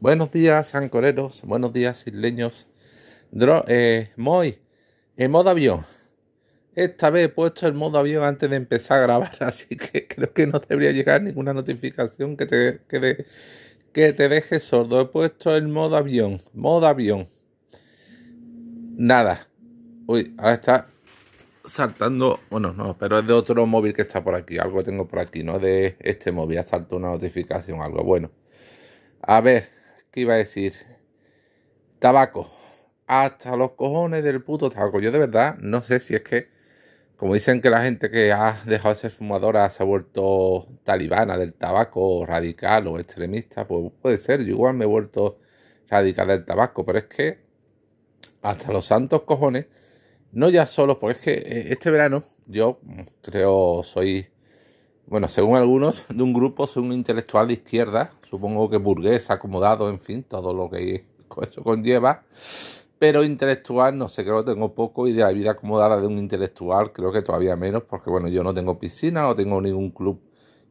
Buenos días, ancoreros. Buenos días, isleños. Dro eh, Moy, en modo avión. Esta vez he puesto el modo avión antes de empezar a grabar, así que creo que no debería llegar ninguna notificación que te, que de, que te deje sordo. He puesto el modo avión. Modo avión. Nada. Uy, ahora está saltando. Bueno, no, pero es de otro móvil que está por aquí. Algo tengo por aquí, no de este móvil. Ha saltado una notificación, algo bueno. A ver, ¿qué iba a decir? Tabaco. Hasta los cojones del puto tabaco. Yo de verdad no sé si es que, como dicen que la gente que ha dejado de ser fumadora se ha vuelto talibana del tabaco, radical o extremista, pues puede ser. Yo igual me he vuelto radical del tabaco, pero es que hasta los santos cojones, no ya solo, porque es que eh, este verano yo creo soy, bueno, según algunos, de un grupo, soy un intelectual de izquierda, supongo que burgués, acomodado, en fin, todo lo que eso conlleva. Pero intelectual, no sé, creo que tengo poco y de la vida acomodada de un intelectual creo que todavía menos, porque bueno, yo no tengo piscina, no tengo ningún club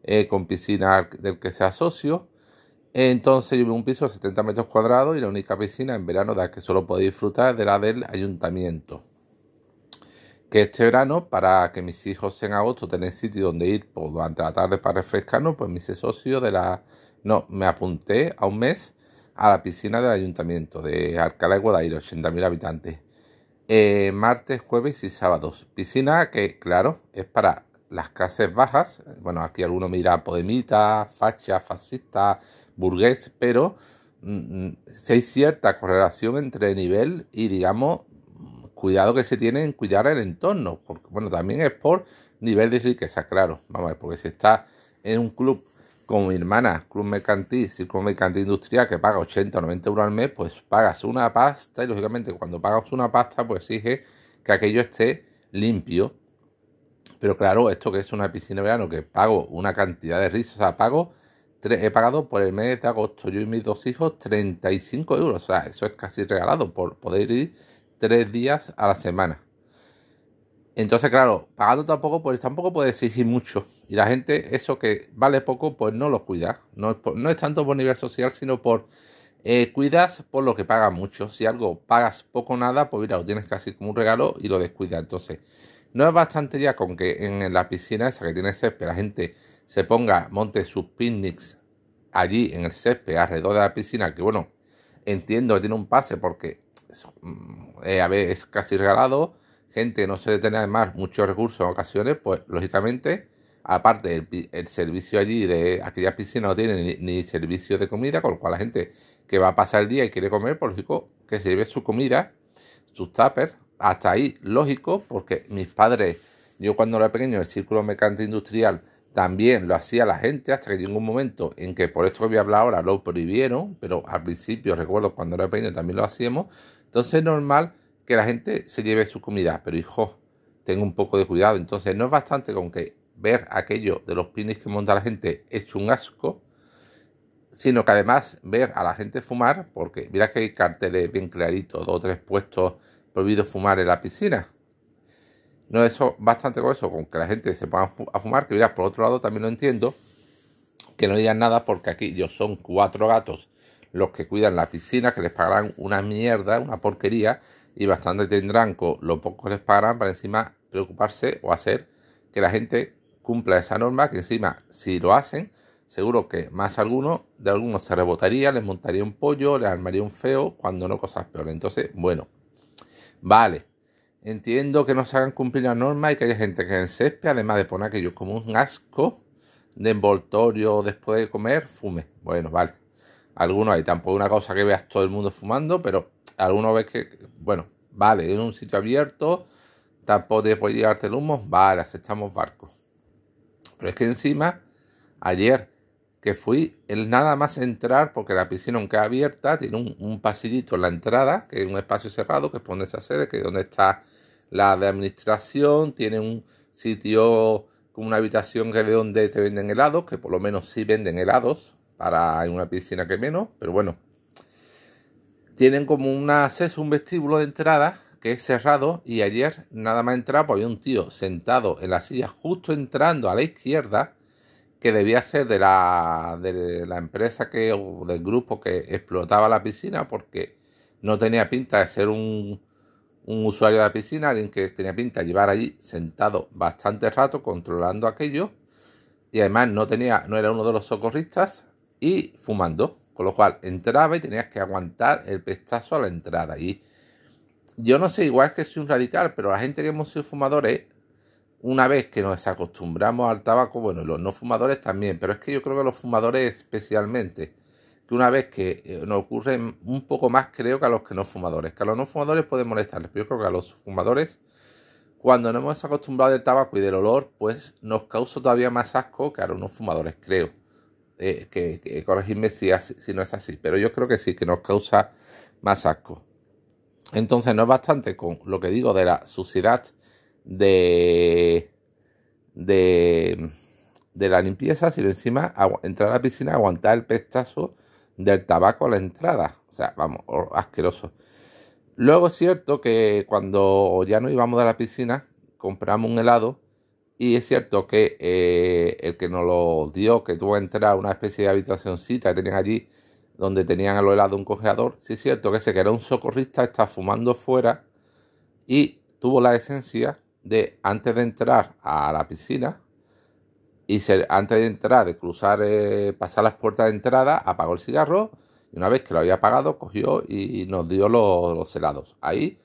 eh, con piscina del que sea socio. Entonces yo vivo en un piso de 70 metros cuadrados y la única piscina en verano de la que solo puedo disfrutar es de la del ayuntamiento. Que este verano, para que mis hijos en agosto tengan sitio donde ir pues, durante la tarde para refrescarnos, pues me hice socio de la no, me apunté a un mes a la piscina del ayuntamiento de Alcalá de Guadaira, 80.000 habitantes. Eh, martes, jueves y sábados. Piscina que, claro, es para las clases bajas. Bueno, aquí alguno mira podemita, facha, fascista, burgués, pero mm, hay cierta correlación entre nivel y, digamos, cuidado que se tiene en cuidar el entorno. Porque, bueno, también es por nivel de riqueza, claro. Vamos a ver, porque si está en un club como mi hermana, Club Mercantil, Círculo Mercantil Industrial, que paga 80 o 90 euros al mes, pues pagas una pasta y lógicamente cuando pagas una pasta, pues exige que aquello esté limpio. Pero claro, esto que es una piscina de verano, que pago una cantidad de risas, o sea, pago, he pagado por el mes de agosto, yo y mis dos hijos, 35 euros, o sea, eso es casi regalado por poder ir tres días a la semana. Entonces, claro, pagando tampoco, pues tampoco puede exigir mucho. Y la gente, eso que vale poco, pues no lo cuida. No es, no es tanto por nivel social, sino por eh, cuidas por lo que pagas mucho. Si algo pagas poco o nada, pues mira, lo tienes casi como un regalo y lo descuidas. Entonces, no es bastante ya con que en la piscina esa que tiene césped, la gente se ponga, monte sus picnics allí en el césped, alrededor de la piscina, que bueno, entiendo que tiene un pase porque mm, eh, a ver, es casi regalado gente que no se tener además muchos recursos en ocasiones, pues lógicamente, aparte el, servicio allí de aquella piscina no tiene ni, servicio de comida, con lo cual la gente que va a pasar el día y quiere comer, por lógico que se lleve su comida, sus tuppers, hasta ahí lógico, porque mis padres, yo cuando era pequeño, el círculo mercante industrial, también lo hacía la gente hasta que llegó un momento en que por esto que voy a hablar ahora lo prohibieron, pero al principio recuerdo cuando era pequeño también lo hacíamos. Entonces es normal que la gente se lleve su comida, pero hijo, tengo un poco de cuidado. Entonces no es bastante con que ver aquello de los pines que monta la gente hecho un asco, sino que además ver a la gente fumar, porque mira que hay carteles bien claritos, dos o tres puestos prohibido fumar en la piscina. No es eso, bastante con eso, con que la gente se ponga a fumar, que mira, por otro lado también lo entiendo, que no digan nada porque aquí yo son cuatro gatos los que cuidan la piscina, que les pagarán una mierda, una porquería, y bastante tendrán con lo poco que les pagarán para encima preocuparse o hacer que la gente cumpla esa norma, que encima si lo hacen, seguro que más alguno de algunos se rebotaría, les montaría un pollo, les armaría un feo, cuando no cosas peores. Entonces, bueno, vale. Entiendo que no se hagan cumplir la norma y que haya gente que en el césped, además de poner aquello como un asco de envoltorio después de comer, fume. Bueno, vale. Algunos hay tampoco una cosa que veas todo el mundo fumando, pero algunos ves que, bueno, vale, en un sitio abierto, tampoco te puede llevarte el humo, vale, aceptamos barcos. Pero es que encima, ayer que fui, el nada más entrar, porque la piscina aunque abierta, tiene un, pasillito en la entrada, que es un espacio cerrado, que es donde se accede, que es donde está la de administración, tiene un sitio como una habitación que es de donde te venden helados, que por lo menos sí venden helados, para en una piscina que menos, pero bueno. Tienen como un acceso, un vestíbulo de entrada que es cerrado y ayer nada más entrar pues había un tío sentado en la silla justo entrando a la izquierda que debía ser de la, de la empresa que, o del grupo que explotaba la piscina porque no tenía pinta de ser un, un usuario de la piscina, alguien que tenía pinta de llevar allí sentado bastante rato controlando aquello y además no tenía, no era uno de los socorristas y fumando, con lo cual entraba y tenías que aguantar el pestazo a la entrada y yo no sé, igual que soy un radical, pero la gente que hemos sido fumadores una vez que nos acostumbramos al tabaco, bueno, los no fumadores también, pero es que yo creo que los fumadores especialmente, que una vez que eh, nos ocurre un poco más creo que a los que no fumadores, que a los no fumadores puede molestarles, pero yo creo que a los fumadores, cuando nos hemos acostumbrado del tabaco y del olor, pues nos causa todavía más asco que a los no fumadores, creo. Eh, que, que corregirme si, no es así, pero yo creo que sí, que nos causa más asco. Entonces no es bastante con lo que digo de la suciedad de, de, de la limpieza, sino encima entrar a la piscina, aguantar el pestazo del tabaco a la entrada. O sea, vamos, asqueroso. Luego es cierto que cuando ya no íbamos a la piscina, compramos un helado y es cierto que eh, el que nos lo dio, que tuvo que entrar a una especie de habitacióncita que tenían allí, donde tenían a lo helado un congelador, sí es cierto que ese que era un socorrista está fumando fuera y tuvo la esencia de antes de entrar a la piscina y antes de entrar, de cruzar, eh, pasar las puertas de entrada, apagó el cigarro y una vez que lo había apagado, cogió y nos dio los, helados. Ahí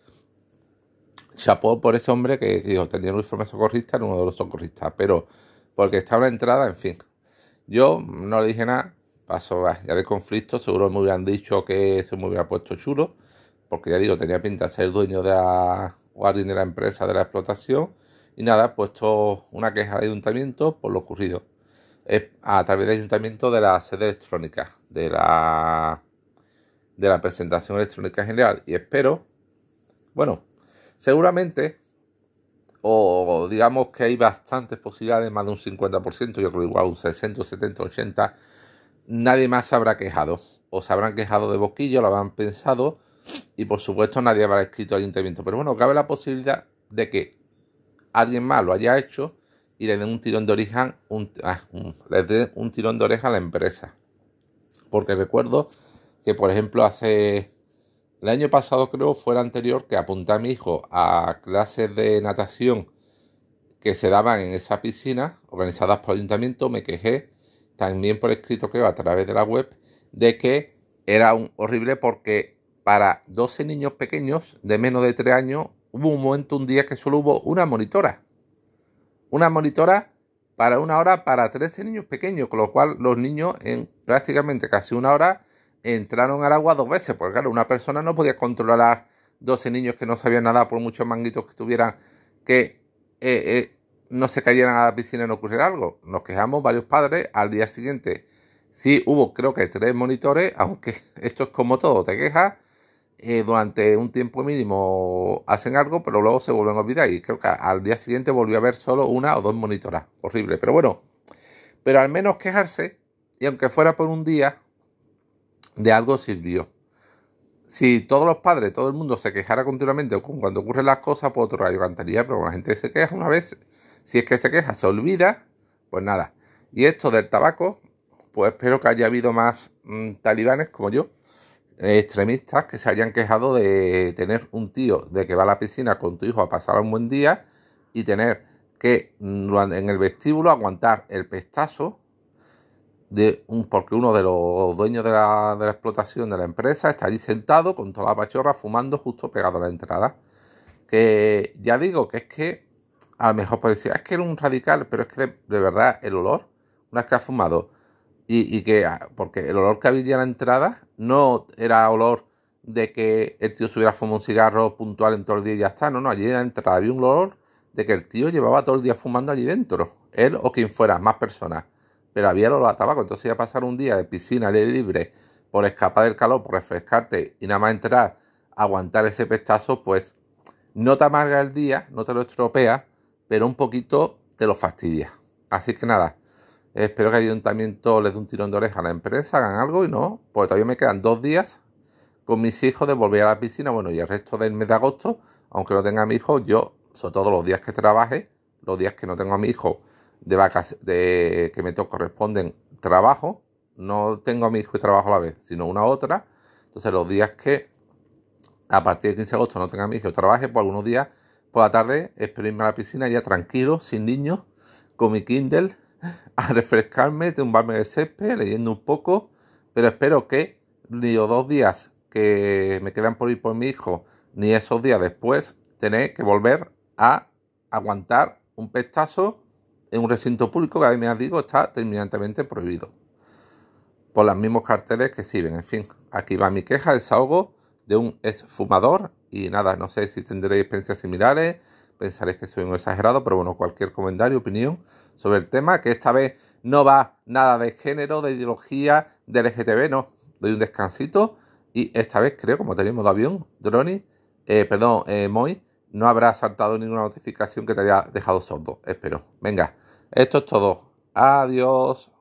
chapó por ese hombre que, dijo tenía un uniforme socorrista, era uno de los socorristas, pero porque estaba en la entrada, en fin. Yo no le dije nada, pasó ya de conflicto, seguro me hubieran dicho que se me hubiera puesto chulo, porque ya digo, tenía pinta de ser dueño de la, o de la empresa de la explotación. Y nada, he puesto una queja de ayuntamiento por lo ocurrido. A través del ayuntamiento de la sede electrónica, de la, de la presentación electrónica general. Y espero, bueno, seguramente, o digamos que hay bastantes posibilidades, más de un 50%, yo creo igual un 60, 70, 80, nadie más se habrá quejado. O se habrán quejado de boquillo, lo habrán pensado y por supuesto nadie habrá escrito al ayuntamiento. Pero bueno, cabe la posibilidad de que alguien más lo haya hecho y le den un tirón de oreja, un, ah, le un tirón de oreja a la empresa. Porque recuerdo que, por ejemplo, hace el año pasado, creo, fue el anterior, que apunté a mi hijo a clases de natación que se daban en esa piscina, organizadas por el ayuntamiento, me quejé también por escrito que a través de la web de que era un horrible porque para 12 niños pequeños de menos de 3 años, hubo un momento, un día que solo hubo una monitora. Una monitora para una hora para 13 niños pequeños, con lo cual los niños en prácticamente casi una hora entraron al agua dos veces, porque claro, una persona no podía controlar a 12 niños que no sabían nada por muchos manguitos que tuvieran que eh, eh, no se cayeran a la piscina y no ocurriera algo. Nos quejamos varios padres al día siguiente. Sí, hubo creo que tres monitores, aunque esto es como todo, te quejas eh, durante un tiempo mínimo hacen algo, pero luego se vuelven a olvidar. Y creo que al día siguiente volvió a haber solo una o dos monitoras. Horrible. Pero bueno, pero al menos quejarse, y aunque fuera por un día, de algo sirvió. Si todos los padres, todo el mundo se quejara continuamente o cuando ocurren las cosas, pues otro rayo cantaría, pero la gente se queja una vez, si es que se queja, se olvida, pues nada. Y esto del tabaco, pues espero que haya habido más mm, talibanes como yo extremistas que se hayan quejado de tener un tío de que va a la piscina con tu hijo a pasar un buen día y tener que mm, en el vestíbulo aguantar el pestazo de un, porque uno de los dueños de la, de la explotación de la empresa está allí sentado con toda la pachorra fumando justo pegado a la entrada. Que ya digo que es que a lo mejor parecía, es que era un radical, pero es que de, verdad el olor, una vez que ha fumado y, que, ah, porque el olor que había en la entrada no era olor de que el tío se fumado un cigarro puntual en todo el día y ya está. No, no, allí en la entrada había un olor de que el tío llevaba todo el día fumando allí dentro. Él o quien fuera, más personas. Pero había olor a tabaco. Entonces iba a pasar un día de piscina al aire libre por escapar del calor, por refrescarte y nada más entrar, aguantar ese pestazo, pues no te amarga el día, no te lo estropea, pero un poquito te lo fastidia. Así que nada, Espero que el ayuntamiento les dé un tirón de oreja a la empresa, hagan algo y no, pues todavía me quedan dos días con mis hijos de volver a la piscina, bueno, y el resto del mes de agosto, aunque no tenga mi hijo, yo, sobre todo los días que trabaje, los días que no tengo a mi hijo de vacaciones, de que me corresponden trabajo, no tengo a mi hijo y trabajo a la vez, sino una otra. Entonces los días que a partir del 15 de agosto no tenga a mi hijo y trabaje, pues algunos días por la tarde espero irme a la piscina ya tranquilo, sin niños, con mi Kindle, a refrescarme, tumbarme de césped, leyendo un poco, pero espero que ni los dos días que me quedan por ir por mi hijo, ni esos días después, tener que volver a aguantar un pestazo en un recinto público que, además digo, está terminantemente prohibido. Por los mismos carteles que sirven. En fin, aquí va mi queja, desahogo de un exfumador. Y nada, no sé si tendréis experiencias similares, pensaréis que soy un exagerado, pero bueno, cualquier comentario, opinión sobre el tema, que esta vez no va nada de género, de ideología, de LGTB, no. Doy un descansito y esta vez creo, como tenemos de avión, Droni, eh, perdón, eh, Moy, no habrá saltado ninguna notificación que te haya dejado sordo. Espero. Venga, esto es todo. Adiós.